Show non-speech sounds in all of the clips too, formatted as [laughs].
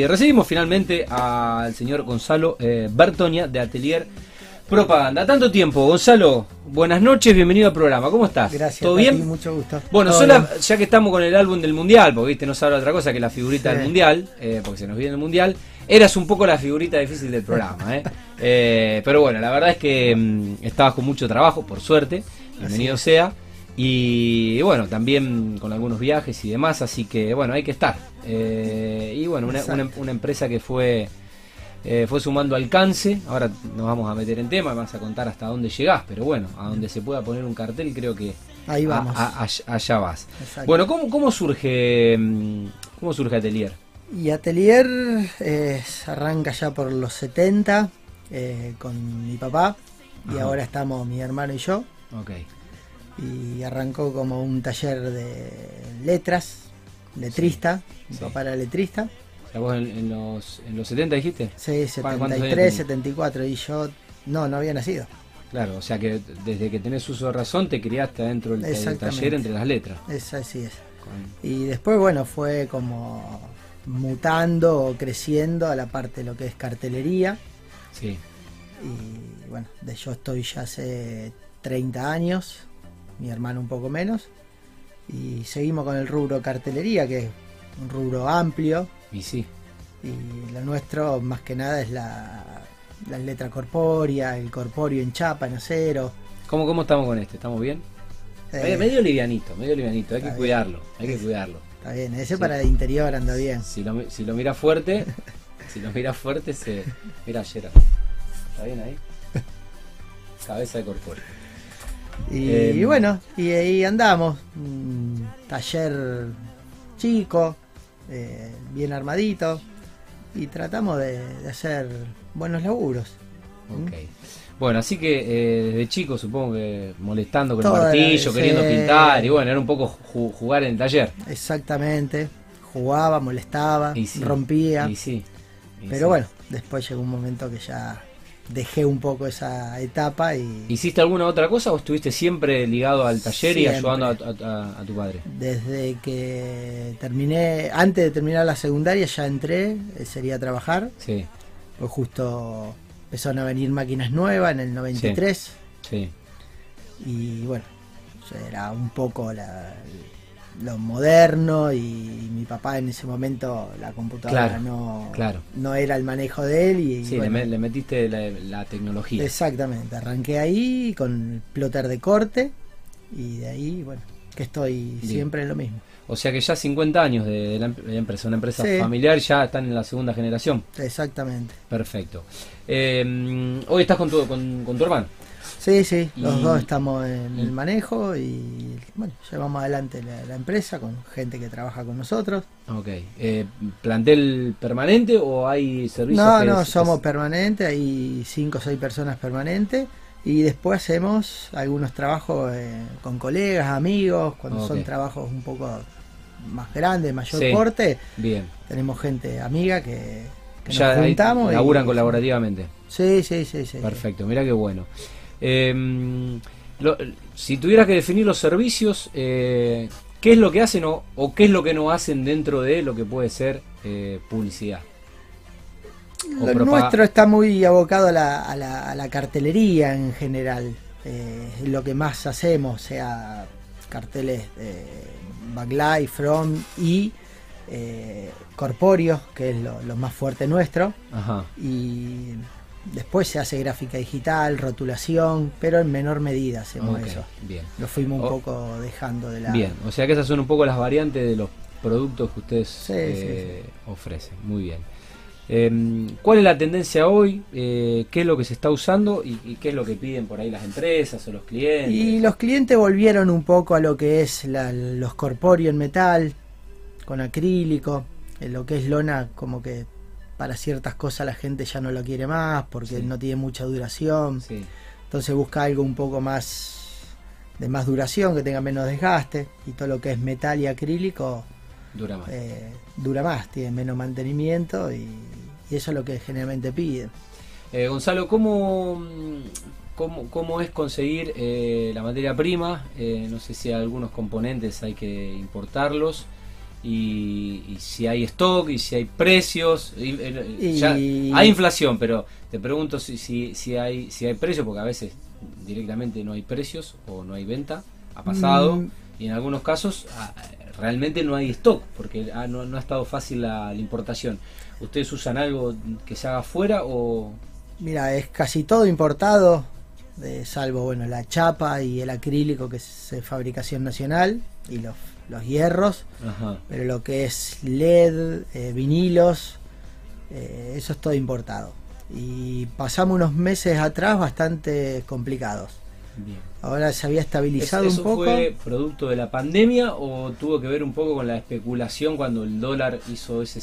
Y recibimos finalmente al señor Gonzalo eh, Bertonia de Atelier Propaganda. Tanto tiempo, Gonzalo, buenas noches, bienvenido al programa. ¿Cómo estás? Gracias. ¿Todo bien? Mucho gusto. Bueno, sola- ya que estamos con el álbum del Mundial, porque viste, no se habla otra cosa que la figurita Sí. del Mundial, eh, porque se nos viene el Mundial, eras un poco la figurita difícil del programa. ¿eh? [laughs] Eh, pero bueno, la verdad es que mm, estabas con mucho trabajo, por suerte, bienvenido sea. Y bueno, también con algunos viajes y demás, así que bueno, hay que estar. Eh, y bueno, una, Exacto. una- una empresa que fue eh, fue sumando alcance. Ahora nos vamos a meter en tema, vas a contar hasta dónde llegás, pero bueno, a donde se pueda poner un cartel, creo que Ahí a- vamos. a- allá- vas. Exacto. Bueno, ¿cómo, cómo surge mm, cómo surge Atelier? Y Atelier eh, arranca ya por los 70 eh, con mi papá. Y Ajá. ahora estamos mi hermano y yo. Ok. Y arrancó como un taller de letras, letrista. Sí. papá era letrista. O sea, vos en, en los, en los 70 dijiste. Sí, ¿Cuántos años 73, tenías? 74. Y yo no, no había nacido. Claro, o sea que desde que tenés uso de razón te criaste adentro del, taller entre las letras. Es así es. Con- Y después, bueno, fue como mutando o creciendo a la parte de lo que es cartelería. sí, Y bueno, de yo estoy ya hace 30 años, mi hermano un poco menos. Y seguimos con el rubro cartelería, que es un rubro amplio. y sí. Y lo nuestro más que nada es la, la letra corpórea, el corpóreo en chapa, en acero. ¿Cómo, ¿Cómo estamos con este? ¿Estamos bien? Eh, Medio- medio livianito, medio livianito, hay que bien. cuidarlo, hay que cuidarlo. Está bien, ese Sí. para el interior anda bien. Si lo, si lo miras fuerte, si lo miras fuerte se... Mira, Gerard. ¿Está bien ahí? [laughs] Cabeza de corpóreo. Y, Eh, y bueno, y ahí andamos. Un taller chico, eh, bien armadito. Y tratamos de, de hacer buenos laburos. Ok. Bueno, así que eh, desde chico supongo que molestando con Toda el martillo, queriendo pintar, y bueno, era un poco ju- jugar en el taller. Exactamente. Jugaba, molestaba, Y sí, rompía. Y sí. y pero sí. bueno, después llegó un momento que ya dejé un poco esa etapa y ¿Hiciste alguna otra cosa o estuviste siempre ligado al taller y ayudando a, a- a- a tu padre? desde que terminé, antes de terminar la secundaria ya entré, eh, sería a trabajar. Sí, Pues justo empezaron a venir máquinas nuevas en el 93 sí. y bueno, era un poco la- lo moderno y mi papá en ese momento la computadora Claro, no, claro. no era el manejo de él y Sí, bueno, le, me- le metiste la, la tecnología. exactamente, arranqué ahí con el plotter de corte y de ahí bueno, que estoy Bien. siempre en lo mismo. O sea que ya 50 años de, de la, em- de la empresa, una empresa Sí. familiar, ya están en la segunda generación. Exactamente. Perfecto. Eh, hoy estás con tu, con, con tu hermano. Sí, sí, los Y- dos estamos en y- el manejo y bueno, llevamos adelante la, la empresa con gente que trabaja con nosotros. Ok. Eh, ¿Plantel permanente o hay servicios? No, no, es- somos es- permanentes, hay cinco o seis personas permanentes y después hacemos algunos trabajos eh, con colegas, amigos, cuando son trabajos un poco más grandes, mayor Sí. porte, Bien. tenemos gente amiga que, que Ya nos juntamos. y- laburan colaborativamente. Sí, sí, sí, sí. Perfecto, mira qué bueno. Eh, lo- si tuvieras que definir los servicios, eh, ¿qué es lo que hacen o, o qué es lo que no hacen dentro de lo que puede ser eh, publicidad? O Lo nuestro está muy abocado a la, a la- a la cartelería en general. Eh, es lo que más hacemos, sea carteles de backlight, front y corpóreos, que es lo, lo más fuerte nuestro. Ajá. Y después se hace gráfica digital, rotulación, pero en menor medida hacemos ok, eso. Bien. Lo fuimos un Oh. poco dejando de lado. Bien, o sea que esas son un poco las variantes de los productos que ustedes Sí, eh, ofrecen. Muy bien. Eh, ¿Cuál es la tendencia hoy? Eh, ¿Qué es lo que se está usando y, y qué es lo que piden por ahí las empresas o los clientes? Y los clientes volvieron un poco a lo que es la- los corpóreos en metal, con acrílico, en lo que es lona, como que para ciertas cosas la gente ya no lo quiere más porque Sí. no tiene mucha duración. Sí, Entonces busca algo un poco más de más duración, que tenga menos desgaste. Y todo lo que es metal y acrílico dura más. eh, dura más, tiene menos mantenimiento y, y eso es lo que generalmente piden. Eh, Gonzalo, ¿cómo, cómo, cómo es conseguir eh, la materia prima? No sé si algunos componentes hay que importarlos. Y, y si hay stock y si hay precios. y- eh, Y- ya hay inflación, pero te pregunto si, si, si hay si hay precios, porque a veces directamente no hay precios o no hay venta, ha pasado, Mm. y en algunos casos ah, realmente no hay stock, porque ah, no, no ha estado fácil la, la importación. ¿Ustedes usan algo que se haga afuera o...? Mira, es casi todo importado, eh, salvo bueno la chapa y el acrílico que es eh, fabricación nacional y los, los hierros, Ajá. pero lo que es LED, eh, vinilos, eh, eso es todo importado. Y pasamos unos meses atrás bastante complicados. Bien. Ahora se había ¿Es- estabilizado ¿Eso un poco. fue producto de la pandemia o tuvo que ver un poco con la especulación cuando el dólar hizo ese...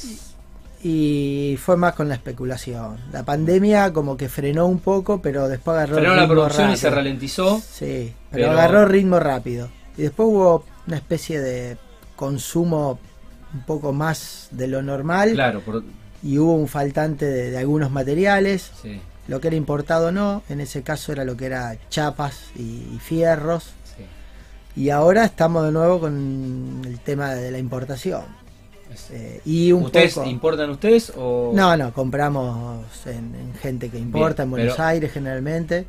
Y fue más con la especulación. La pandemia como que frenó un poco, pero después agarró Frenó la ritmo producción y se rápido. ralentizó. Sí, pero, Pero- agarró ritmo rápido. Y después hubo una especie de consumo un poco más de lo normal Claro, por, y hubo un faltante de, de algunos materiales, sí, lo que era importado no, en ese caso era lo que era chapas y, y fierros. sí. Y ahora estamos de nuevo con el tema de la importación. Eh, y un ¿Ustedes poco... importan ustedes o...? No, no, compramos en, en gente que importa, Bien, en Buenos pero- Aires generalmente.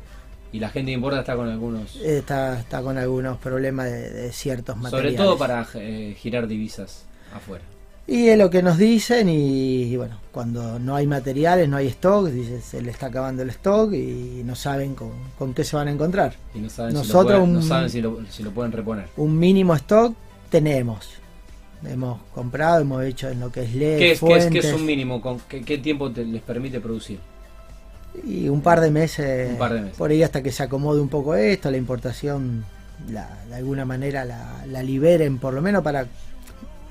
Y la gente que importa está con algunos... Está, está con algunos problemas de, de ciertos sobre materiales. todo para eh, girar divisas afuera. Y es lo que nos dicen y, y bueno, cuando no hay materiales, no hay stock, dice, se le está acabando el stock y no saben con, con qué se van a encontrar. Y no saben, si, lo Nosotros pueden, no saben si, lo, si lo pueden reponer. Un mínimo stock tenemos. Hemos comprado, hemos hecho en lo que es LED, ¿Qué es, qué es, qué es un mínimo? ¿Con qué, qué tiempo te- les permite producir? Y un par de meses, Un par de meses. por ahí hasta que se acomode un poco esto, la importación la, de alguna manera la, la liberen, por lo menos para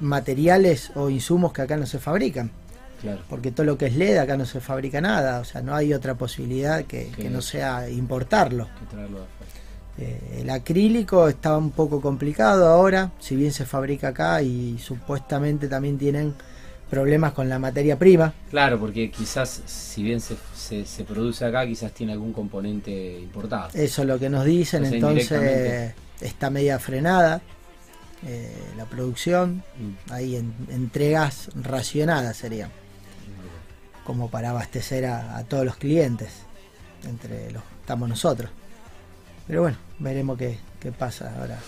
materiales o insumos que acá no se fabrican. Claro. porque todo lo que es LED acá no se fabrica nada, o sea, no hay otra posibilidad que, Que- no sea importarlo. que. Eh, el acrílico está un poco complicado ahora, si bien se fabrica acá y supuestamente también tienen problemas con la materia prima. Claro, porque quizás, si bien se, se, se produce acá, quizás tiene algún componente importado. Eso es lo que nos dicen, entonces está media frenada eh, la producción, Mm. hay en- entregas racionadas serían, como para abastecer a, a todos los clientes, entre los estamos nosotros. Pero bueno, veremos qué, qué pasa ahora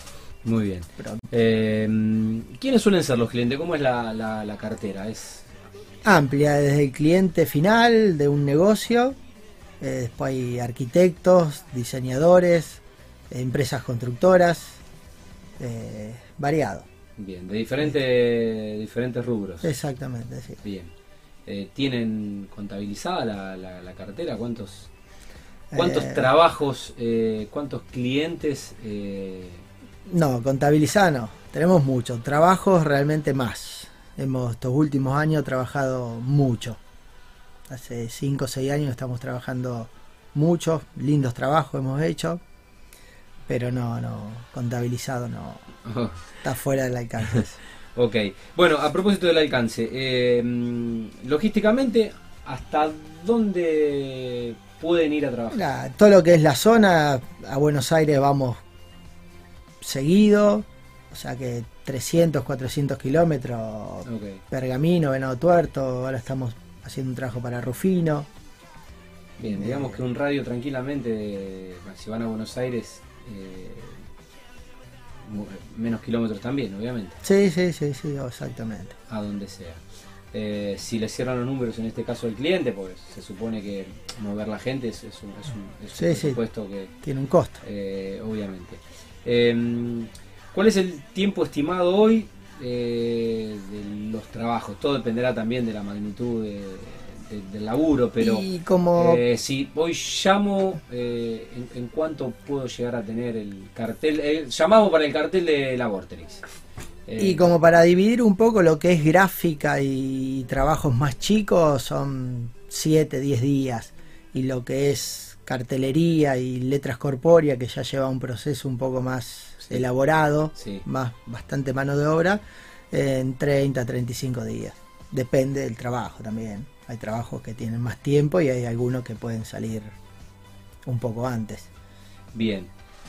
Muy bien. Eh, ¿Quiénes suelen ser los clientes? ¿Cómo es la, la, la cartera? ¿Es Amplia desde el cliente final de un negocio, eh, después hay arquitectos, diseñadores, eh, empresas constructoras, eh, variado. bien? De diferentes, diferentes rubros. Exactamente, sí. Bien. Eh, ¿Tienen contabilizada la, la, la cartera? ¿Cuántos, cuántos trabajos, cuántos clientes? No, contabilizar no. Tenemos mucho. Trabajos realmente más. Hemos estos últimos años trabajado mucho. Hace 5 o 6 años estamos trabajando mucho. Lindos trabajos hemos hecho. Pero no, no. Contabilizado no. [laughs] Está fuera del alcance. [laughs] ok. Bueno, a propósito del alcance, eh, mm, logísticamente, ¿hasta dónde pueden ir a trabajar? Todo lo que es la zona, a Buenos Aires vamos seguido. O sea que 300, 400 kilómetros. Pergamino, Venado Tuerto. Ahora estamos haciendo un trabajo para Rufino. Bien, digamos que un radio tranquilamente, bueno, si van a Buenos Aires, eh, menos kilómetros también, obviamente, Sí, sí, sí, sí, exactamente. a donde sea. Eh, si le cierran los números en este caso al cliente, pues se supone que mover la gente es, es un, es un- es un Sí, que, Tiene un costo. eh, obviamente. Eh, ¿Cuál es el tiempo estimado hoy eh, de los trabajos? Todo dependerá también de la magnitud de- de- del laburo, pero... y como Eh, si hoy llamo, eh, en, en cuánto puedo llegar a tener el cartel? eh, llamamos para el cartel de la Vorterix. Eh, y como para dividir un poco lo que es gráfica y trabajos más chicos son 7, 10 días y lo que es cartelería y letras corpórea que ya lleva un proceso un poco más Sí. elaborado, Sí. más bastante mano de obra en 30, 35 días. Depende del trabajo también. Hay trabajos que tienen más tiempo y hay algunos que pueden salir un poco antes. Bien.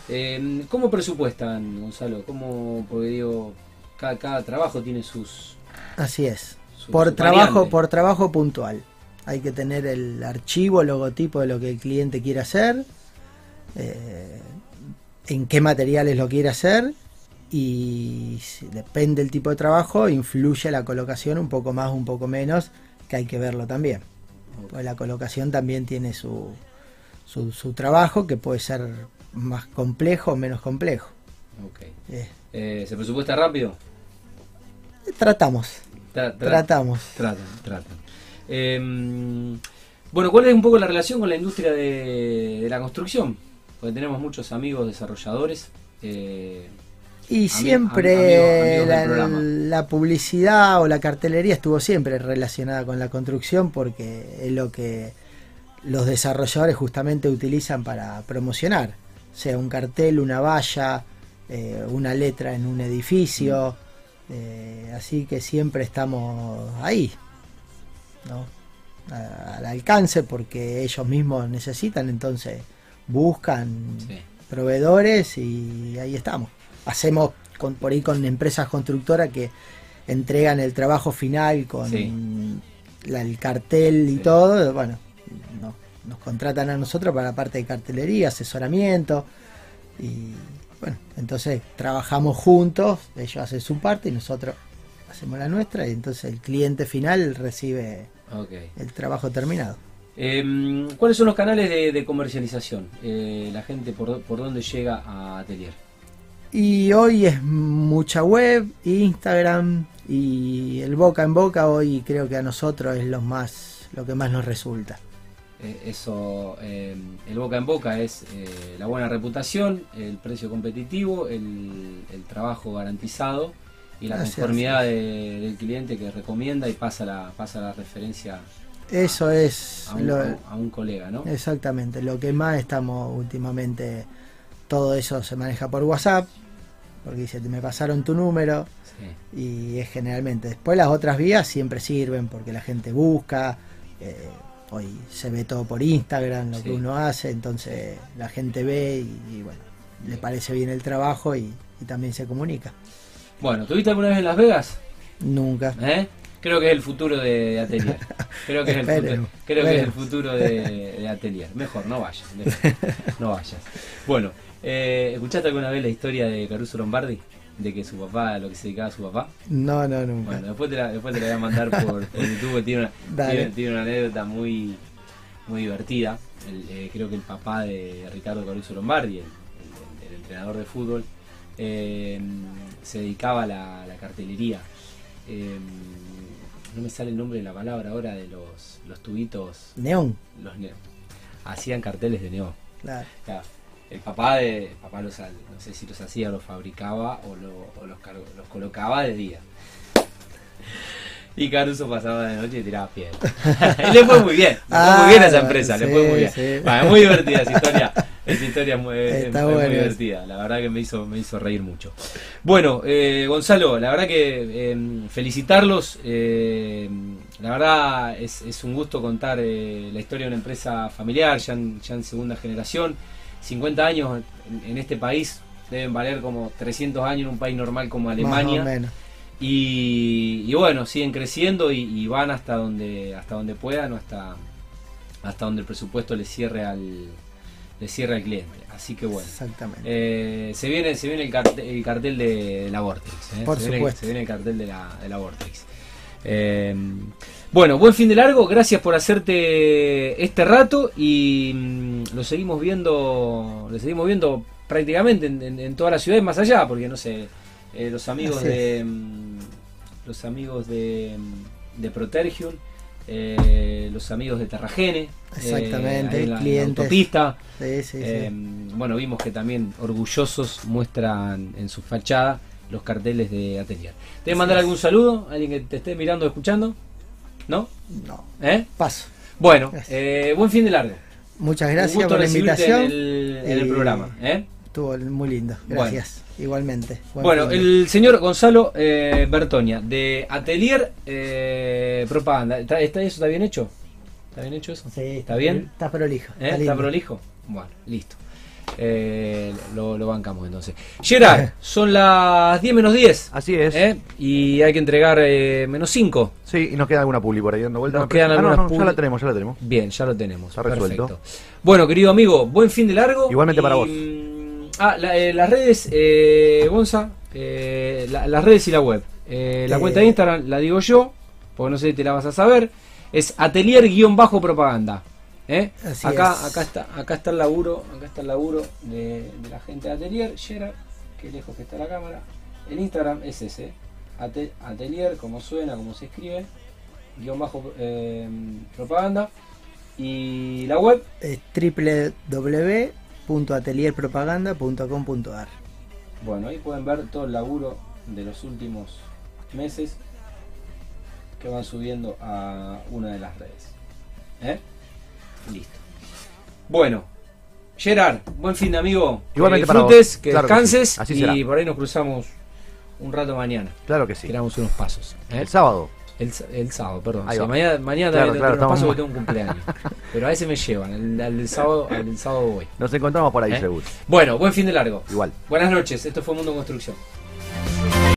Eh, ¿Cómo presupuestan, Gonzalo? ¿Cómo, porque digo, cada, cada trabajo tiene sus... Así es. sus Por trabajo, por trabajo puntual. Hay que tener el archivo, el logotipo de lo que el cliente quiere hacer, eh, en qué materiales lo quiere hacer y si depende del tipo de trabajo, influye la colocación un poco más, un poco menos, que hay que verlo también. Pues la colocación también tiene su, su, su trabajo que puede ser más complejo o menos complejo. Eh, Eh, ¿Se presupuesta rápido? tratamos, Tra- tra- tratamos. Tratan, tratan. Eh, bueno, ¿cuál es un poco la relación con la industria de, de la construcción? Porque tenemos muchos amigos desarrolladores. eh, Y siempre am- amigos del la, publicidad o la cartelería estuvo siempre relacionada con la construcción porque es lo que los desarrolladores justamente utilizan para promocionar, sea un cartel, una valla, eh, una letra en un edificio, eh, así que siempre estamos ahí, ¿no? A- al alcance porque ellos mismos necesitan, entonces buscan sí. proveedores y ahí estamos. Hacemos con, por ahí con empresas constructoras que entregan el trabajo final con Sí. la- el cartel y Sí. todo. Bueno, no- nos contratan a nosotros para la parte de cartelería, asesoramiento y bueno, entonces trabajamos juntos, ellos hacen su parte y nosotros hacemos la nuestra y entonces el cliente final recibe el trabajo terminado. Eh, ¿Cuáles son los canales de, de comercialización? Eh, la gente, por, ¿por dónde llega a Atelier? Y hoy es mucha web, Instagram y el boca en boca hoy creo que a nosotros es lo más lo que más nos resulta. Eh, eso, eh, el boca en boca es eh, la buena reputación, el precio competitivo, el, el trabajo garantizado y la conformidad de- del cliente que recomienda y pasa la, pasa la referencia Eso es a un, lo, a un colega, ¿no? exactamente lo que más estamos últimamente todo eso se maneja por WhatsApp porque dice me pasaron tu número Sí. y es generalmente después las otras vías siempre sirven porque la gente busca eh, hoy se ve todo por Instagram lo Sí. que uno hace entonces la gente ve y, y bueno le parece bien el trabajo y, y también se comunica Bueno, ¿tuviste alguna vez en Las Vegas? nunca ¿Eh? Creo que es el futuro de, Atelier. [laughs] Creo que es el futuro, Esperemos, creo que es el esperemos. futuro de, de Atelier. Mejor, no vayas. No vayas. Bueno, eh, ¿escuchaste alguna vez la historia de Caruso Lombardi? De que su papá, lo que se dedicaba a su papá. no no nunca Bueno, después te la, después te la voy a mandar por, por [laughs] YouTube. Tiene una, tiene, tiene una anécdota muy, muy divertida. El, eh, creo que el papá de Ricardo Caruso Lombardi, el, el- el entrenador de fútbol, eh, se dedicaba a la, cartelería. Eh, no me sale el nombre de la palabra ahora de los, los tubitos, neón los neón. Hacían carteles de neón. claro Claro, el papá de el papá los no sé si los hacía los fabricaba o, lo- o los, los colocaba de día y Caruso pasaba de noche y tiraba piedra [laughs] y le fue muy bien le fue Ah, muy bien a esa bueno, empresa le fue muy bien sí. Muy divertida esa historia [laughs] esa historia es muy, es- muy divertida. La verdad que me hizo me hizo reír mucho. Bueno eh, Gonzalo la verdad que eh, felicitarlos eh, la verdad es, es un gusto contar eh, la historia de una empresa familiar ya en, ya en segunda generación. 50 años en, en este país deben valer como 300 años en un país normal como más Alemania. o menos. Y, y bueno siguen creciendo y, y van hasta donde hasta donde puedan o hasta hasta donde el presupuesto les cierre al le cierre al cliente. Así que bueno. Exactamente. Eh, se viene se viene el cartel, el cartel de, la Vortex ¿eh? Por se, viene, supuesto. se viene el cartel de la, de la Vortex. Eh, bueno buen fin de largo. Gracias por hacerte este rato y mm, lo seguimos viendo lo seguimos viendo prácticamente en, en, en toda la ciudad y más allá porque no sé eh, los amigos Así de mm, los amigos de, mm, de Protergium eh, los amigos de Terragene Exactamente, ahí en la- en la clientes. sí, sí. eh, bueno, vimos que también orgullosos muestran en su fachada los carteles de Atelier. ¿Te voy a mandar algún saludo? ¿Alguien que te esté mirando o escuchando? ¿No? no ¿Eh? paso Bueno, eh, buen fin de largo. muchas gracias por la invitación En el, en el programa. ¿eh? Estuvo muy lindo Bueno. gracias igualmente Buen Bueno, fin el señor Gonzalo eh, Bertonia, de Atelier eh, Propaganda. ¿Está, está- ¿Eso está bien hecho? ¿Está bien hecho eso? Sí, ¿Está bien? está prolijo ¿Eh? está ¿Está lindo. prolijo? Bueno, listo. eh, lo, lo bancamos entonces. Gerard, [laughs] son las 10 menos 10. Así es. ¿eh? Y hay que entregar eh, menos 5. Sí, y nos queda alguna publi por ahí dando vuelta. Nos quedan Ah, no, algunas no, ya publi. la tenemos, ya la tenemos. Bien, ya lo tenemos. Está resuelto. Perfecto. Bueno, querido amigo, buen fin de largo. Igualmente para vos. Ah, la- eh, las redes, eh, Gonza, eh, la- las redes y la web. Eh, la cuenta de Instagram la digo yo, porque no sé si te la vas a saber. Es atelier-propaganda. Acá, es. acá está, acá está el laburo, acá está el laburo de, de la gente de Atelier, Gerard, que lejos que está la cámara. El Instagram es ese, ate- Atelier, como suena, como se escribe, guion bajo propaganda. Y la web, Es www.atelierpropaganda.com.ar bueno, ahí pueden ver todo el laburo de los últimos meses que van subiendo a una de las redes. ¿Eh? Listo. Bueno, Gerard, buen fin de amigo. Igualmente que para vos. disfrutes, que Claro que descanses sí. Así y será. por ahí nos cruzamos un rato mañana. Claro que sí. Tiramos unos pasos. ¿eh? El sábado. El, el sábado, perdón. Sí, va. mañana mañana Claro, también claro, pasos estamos porque tengo un cumpleaños. [laughs] Pero a ese me llevan, al, al sábado, al sábado voy. Nos encontramos por ahí, ¿Eh? seguro. Bueno, buen fin de largo. Igual. Buenas noches, esto fue Mundo Construcción.